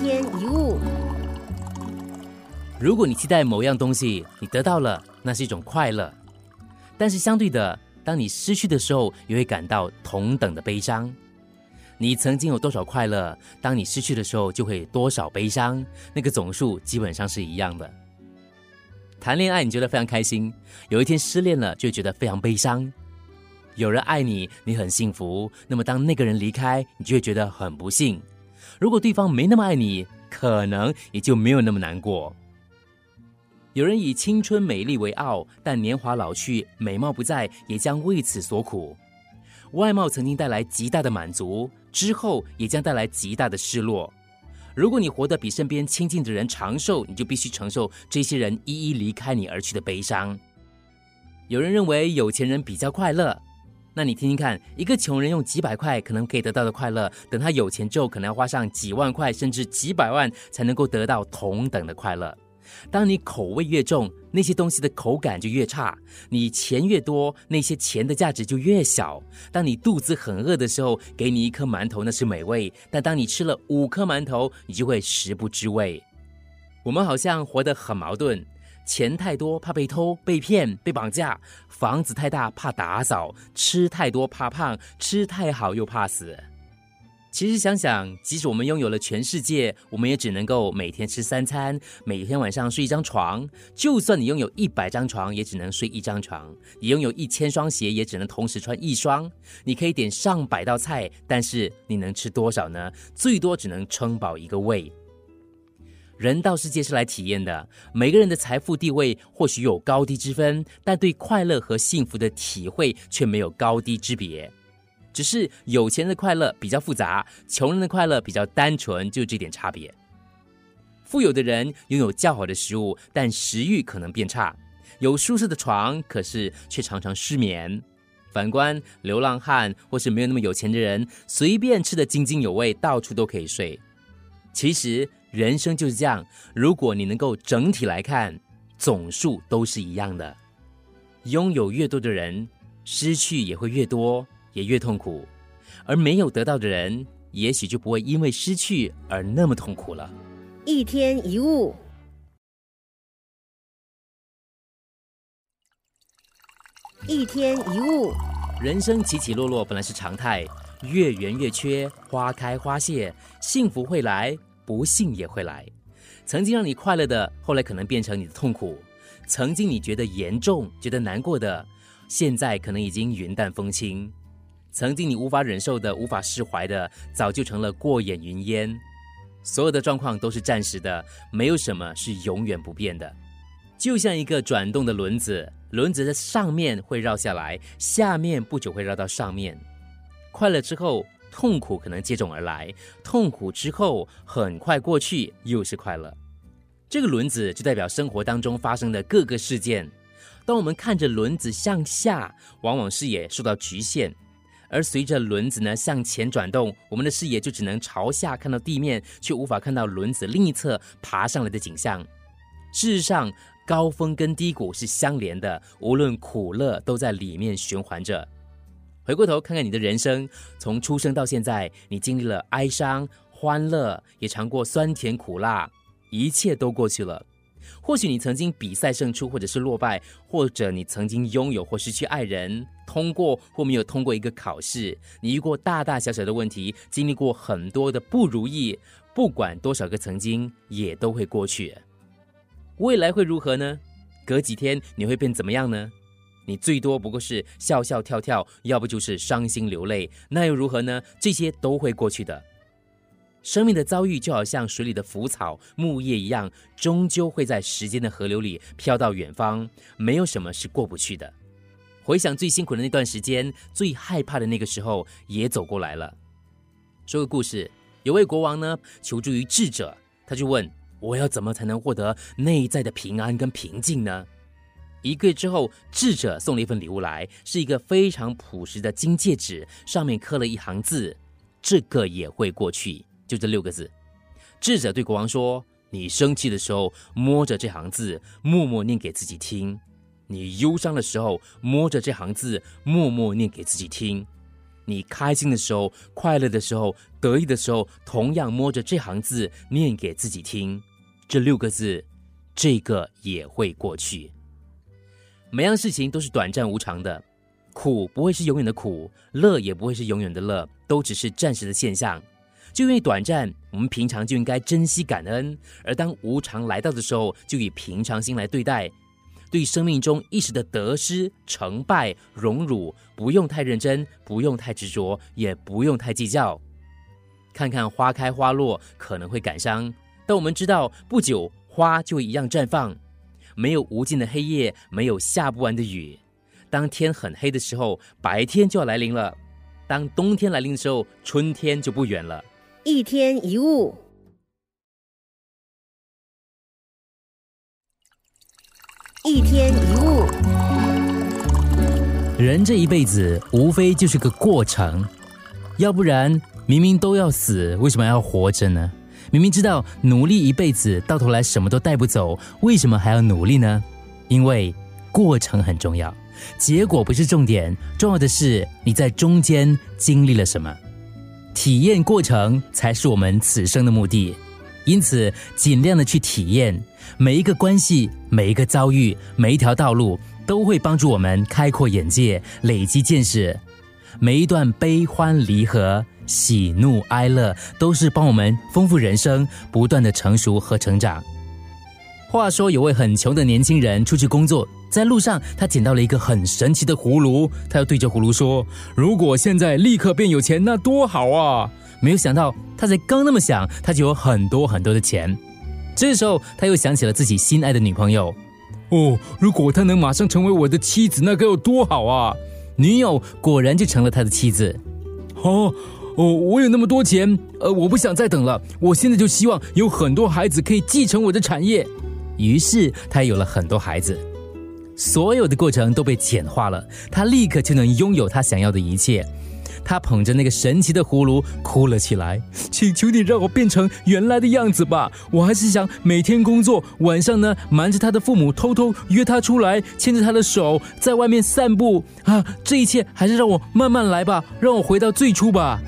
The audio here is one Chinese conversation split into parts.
天一物。如果你期待某样东西，你得到了，那是一种快乐；但是相对的，当你失去的时候，也会感到同等的悲伤。你曾经有多少快乐，当你失去的时候，就会多少悲伤，那个总数基本上是一样的。谈恋爱你觉得非常开心，有一天失恋了就觉得非常悲伤。有人爱你，你很幸福，那么当那个人离开，你就会觉得很不幸。如果对方没那么爱你，可能也就没有那么难过。有人以青春美丽为傲，但年华老去，美貌不在，也将为此所苦。外貌曾经带来极大的满足，之后也将带来极大的失落。如果你活得比身边亲近的人长寿，你就必须承受这些人一一离开你而去的悲伤。有人认为有钱人比较快乐，那你听听看，一个穷人用几百块可能可以得到的快乐，等他有钱之后，可能要花上几万块甚至几百万才能够得到同等的快乐。当你口味越重，那些东西的口感就越差；你钱越多，那些钱的价值就越小。当你肚子很饿的时候，给你一颗馒头那是美味；但当你吃了五颗馒头，你就会食不知味。我们好像活得很矛盾：钱太多怕被偷、被骗、被绑架；房子太大怕打扫；吃太多怕胖；吃太好又怕死。其实想想，即使我们拥有了全世界，我们也只能够每天吃三餐，每天晚上睡一张床。就算你拥有一百张床，也只能睡一张床；你拥有一千双鞋，也只能同时穿一双。你可以点上百道菜，但是你能吃多少呢？最多只能撑饱一个胃。人到世界是来体验的，每个人的财富地位或许有高低之分，但对快乐和幸福的体会却没有高低之别。只是有钱的快乐比较复杂，穷人的快乐比较单纯，就这点差别。富有的人拥有较好的食物，但食欲可能变差；有舒适的床，可是却常常失眠。反观流浪汉或是没有那么有钱的人，随便吃的津津有味，到处都可以睡。其实人生就是这样，如果你能够整体来看，总数都是一样的。拥有越多的人，失去也会越多。也越痛苦，而没有得到的人，也许就不会因为失去而那么痛苦了。一天一物，一天一物，人生起起落落本来是常态，月圆月缺，花开花谢，幸福会来，不幸也会来。曾经让你快乐的，后来可能变成你的痛苦；曾经你觉得严重、觉得难过的，现在可能已经云淡风轻。曾经你无法忍受的、无法释怀的，早就成了过眼云烟。所有的状况都是暂时的，没有什么是永远不变的。就像一个转动的轮子，轮子在上面会绕下来，下面不久会绕到上面。快乐之后，痛苦可能接踵而来；痛苦之后，很快过去，又是快乐。这个轮子就代表生活当中发生的各个事件。当我们看着轮子向下，往往视野受到局限。而随着轮子呢向前转动，我们的视野就只能朝下看到地面，却无法看到轮子另一侧爬上来的景象。事实上，高峰跟低谷是相连的，无论苦乐都在里面循环着。回过头看看你的人生，从出生到现在，你经历了哀伤、欢乐，也尝过酸甜苦辣，一切都过去了。或许你曾经比赛胜出，或者是落败，或者你曾经拥有或失去爱人，通过或没有通过一个考试，你遇过大大小小的问题，经历过很多的不如意，不管多少个曾经，也都会过去。未来会如何呢？隔几天你会变怎么样呢？你最多不过是笑笑跳跳，要不就是伤心流泪，那又如何呢？这些都会过去的。生命的遭遇就好像水里的浮草、木叶一样，终究会在时间的河流里飘到远方。没有什么是过不去的。回想最辛苦的那段时间，最害怕的那个时候，也走过来了。说个故事：有位国王呢，求助于智者，他就问：“我要怎么才能获得内在的平安跟平静呢？”一个月之后，智者送了一份礼物来，是一个非常朴实的金戒指，上面刻了一行字：“这个也会过去。”就这六个字，智者对国王说：“你生气的时候，摸着这行字，默默念给自己听；你忧伤的时候，摸着这行字，默默念给自己听；你开心的时候、快乐的时候、得意的时候，同样摸着这行字念给自己听。这六个字，这个也会过去。每样事情都是短暂无常的，苦不会是永远的苦，乐也不会是永远的乐，都只是暂时的现象。就因为短暂，我们平常就应该珍惜感恩；而当无常来到的时候，就以平常心来对待。对生命中一时的得失、成败、荣辱，不用太认真，不用太执着，也不用太计较。看看花开花落，可能会感伤，但我们知道，不久花就一样绽放。没有无尽的黑夜，没有下不完的雨。当天很黑的时候，白天就要来临了；当冬天来临的时候，春天就不远了。一天一物。一天一物，人这一辈子无非就是个过程，要不然明明都要死，为什么要活着呢？明明知道努力一辈子到头来什么都带不走，为什么还要努力呢？因为过程很重要，结果不是重点，重要的是你在中间经历了什么，体验过程才是我们此生的目的。因此，尽量的去体验每一个关系、每一个遭遇、每一条道路，都会帮助我们开阔眼界、累积见识。每一段悲欢离合、喜怒哀乐，都是帮我们丰富人生、不断的成熟和成长。话说，有位很穷的年轻人出去工作，在路上他捡到了一个很神奇的葫芦，他要对着葫芦说：“如果现在立刻变有钱，那多好啊！”没有想到，他才刚那么想，他就有很多很多的钱。这时候，他又想起了自己心爱的女朋友。哦，如果她能马上成为我的妻子，那该有多好啊！女友果然就成了他的妻子。哦哦，我有那么多钱，呃，我不想再等了。我现在就希望有很多孩子可以继承我的产业。于是，他有了很多孩子。所有的过程都被简化了，他立刻就能拥有他想要的一切。他捧着那个神奇的葫芦哭了起来，请求你让我变成原来的样子吧！我还是想每天工作，晚上呢瞒着他的父母偷偷约他出来，牵着他的手在外面散步啊！这一切还是让我慢慢来吧，让我回到最初吧。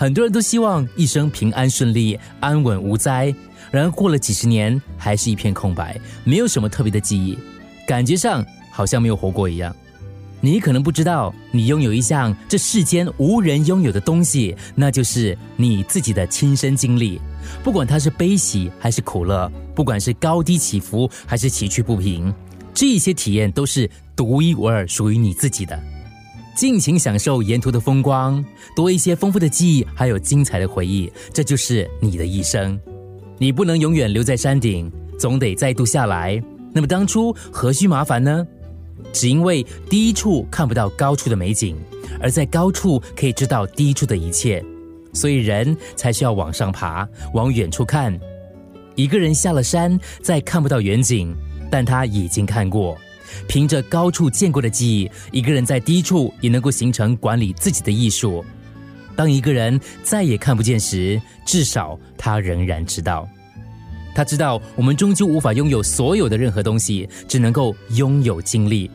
很多人都希望一生平安顺利、安稳无灾，然而过了几十年，还是一片空白，没有什么特别的记忆，感觉上好像没有活过一样。你可能不知道，你拥有一项这世间无人拥有的东西，那就是你自己的亲身经历。不管它是悲喜还是苦乐，不管是高低起伏还是崎岖不平，这些体验都是独一无二、属于你自己的。尽情享受沿途的风光，多一些丰富的记忆，还有精彩的回忆，这就是你的一生。你不能永远留在山顶，总得再度下来。那么当初何须麻烦呢？只因为低处看不到高处的美景，而在高处可以知道低处的一切，所以人才需要往上爬，往远处看。一个人下了山，再看不到远景，但他已经看过。凭着高处见过的记忆，一个人在低处也能够形成管理自己的艺术。当一个人再也看不见时，至少他仍然知道。他知道，我们终究无法拥有所有的任何东西，只能够拥有经历。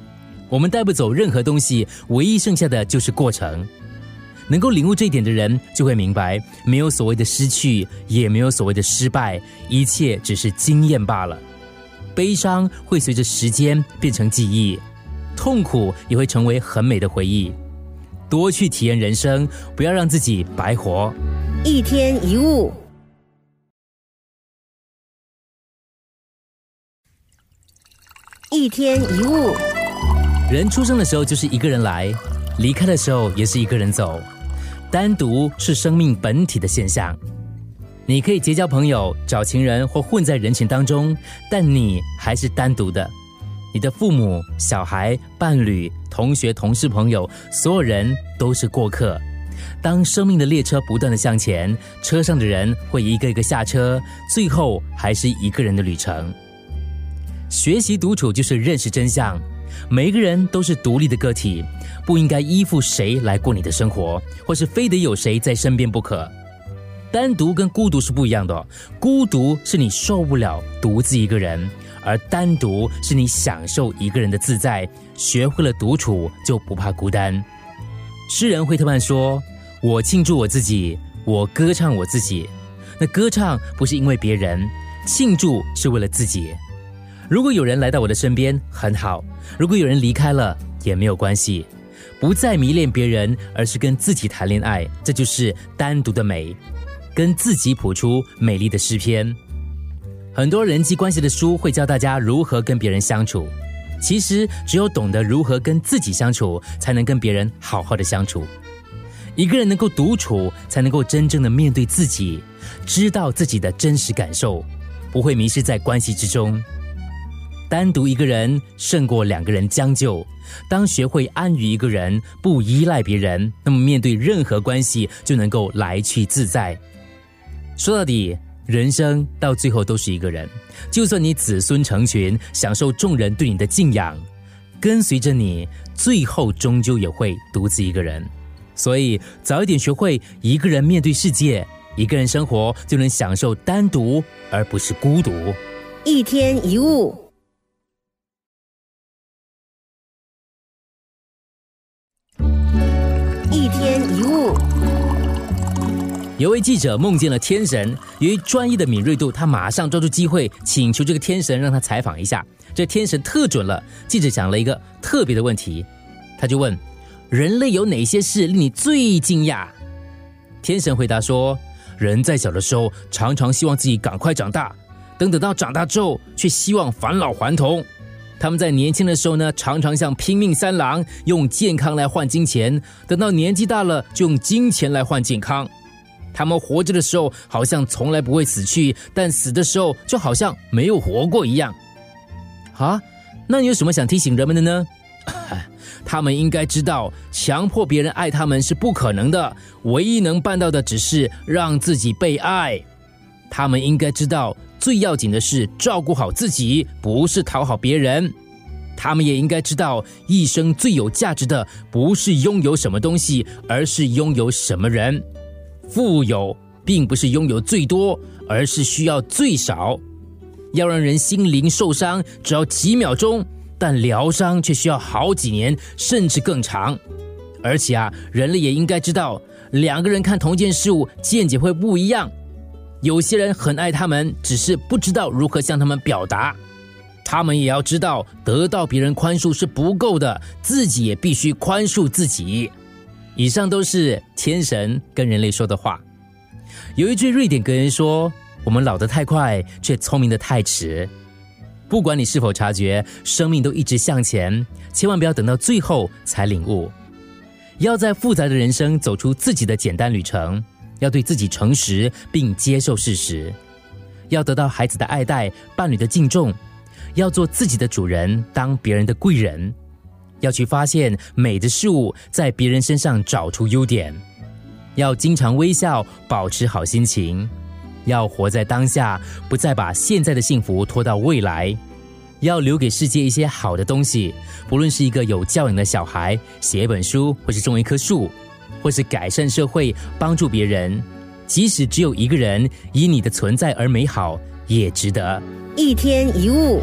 我们带不走任何东西，唯一剩下的就是过程。能够领悟这一点的人，就会明白，没有所谓的失去，也没有所谓的失败，一切只是经验罢了。悲伤会随着时间变成记忆，痛苦也会成为很美的回忆。多去体验人生，不要让自己白活。一天一物。一天一物，人出生的时候就是一个人来，离开的时候也是一个人走。单独是生命本体的现象。你可以结交朋友、找情人或混在人群当中，但你还是单独的。你的父母、小孩、伴侣、同学、同事、朋友，所有人都是过客。当生命的列车不断的向前，车上的人会一个一个下车，最后还是一个人的旅程。学习独处就是认识真相。每一个人都是独立的个体，不应该依附谁来过你的生活，或是非得有谁在身边不可。单独跟孤独是不一样的，孤独是你受不了独自一个人，而单独是你享受一个人的自在。学会了独处，就不怕孤单。诗人惠特曼说：“我庆祝我自己，我歌唱我自己。那歌唱不是因为别人，庆祝是为了自己。如果有人来到我的身边，很好；如果有人离开了，也没有关系。不再迷恋别人，而是跟自己谈恋爱，这就是单独的美，跟自己谱出美丽的诗篇。很多人际关系的书会教大家如何跟别人相处。”其实，只有懂得如何跟自己相处，才能跟别人好好的相处。一个人能够独处，才能够真正的面对自己，知道自己的真实感受，不会迷失在关系之中。单独一个人胜过两个人将就。当学会安于一个人，不依赖别人，那么面对任何关系就能够来去自在。说到底。人生到最后都是一个人，就算你子孙成群，享受众人对你的敬仰，跟随着你，最后终究也会独自一个人。所以，早一点学会一个人面对世界，一个人生活，就能享受单独而不是孤独。一天一物，有位记者梦见了天神，由于专业的敏锐度，他马上抓住机会，请求这个天神让他采访一下。这天神特准了。记者讲了一个特别的问题，他就问：人类有哪些事令你最惊讶？天神回答说：人在小的时候常常希望自己赶快长大，等等到长大之后却希望返老还童。他们在年轻的时候呢，常常像拼命三郎，用健康来换金钱；等到年纪大了，就用金钱来换健康。他们活着的时候好像从来不会死去，但死的时候就好像没有活过一样。啊，那你有什么想提醒人们的呢？他们应该知道，强迫别人爱他们是不可能的，唯一能办到的只是让自己被爱。他们应该知道，最要紧的是照顾好自己，不是讨好别人。他们也应该知道，一生最有价值的不是拥有什么东西，而是拥有什么人。富有并不是拥有最多，而是需要最少。要让人心灵受伤，只要几秒钟，但疗伤却需要好几年，甚至更长。而且啊，人类也应该知道，两个人看同一件事物，见解会不一样。有些人很爱他们，只是不知道如何向他们表达。他们也要知道，得到别人宽恕是不够的，自己也必须宽恕自己。以上都是天神跟人类说的话。有一句瑞典格言说：“我们老得太快，却聪明的太迟。”不管你是否察觉，生命都一直向前，千万不要等到最后才领悟。要在复杂的人生走出自己的简单旅程，要对自己诚实并接受事实，要得到孩子的爱戴、伴侣的敬重，要做自己的主人，当别人的贵人。要去发现美的事物，在别人身上找出优点；要经常微笑，保持好心情；要活在当下，不再把现在的幸福拖到未来；要留给世界一些好的东西，不论是一个有教养的小孩，写一本书，或是种一棵树，或是改善社会，帮助别人。即使只有一个人，以你的存在而美好，也值得。一天一物。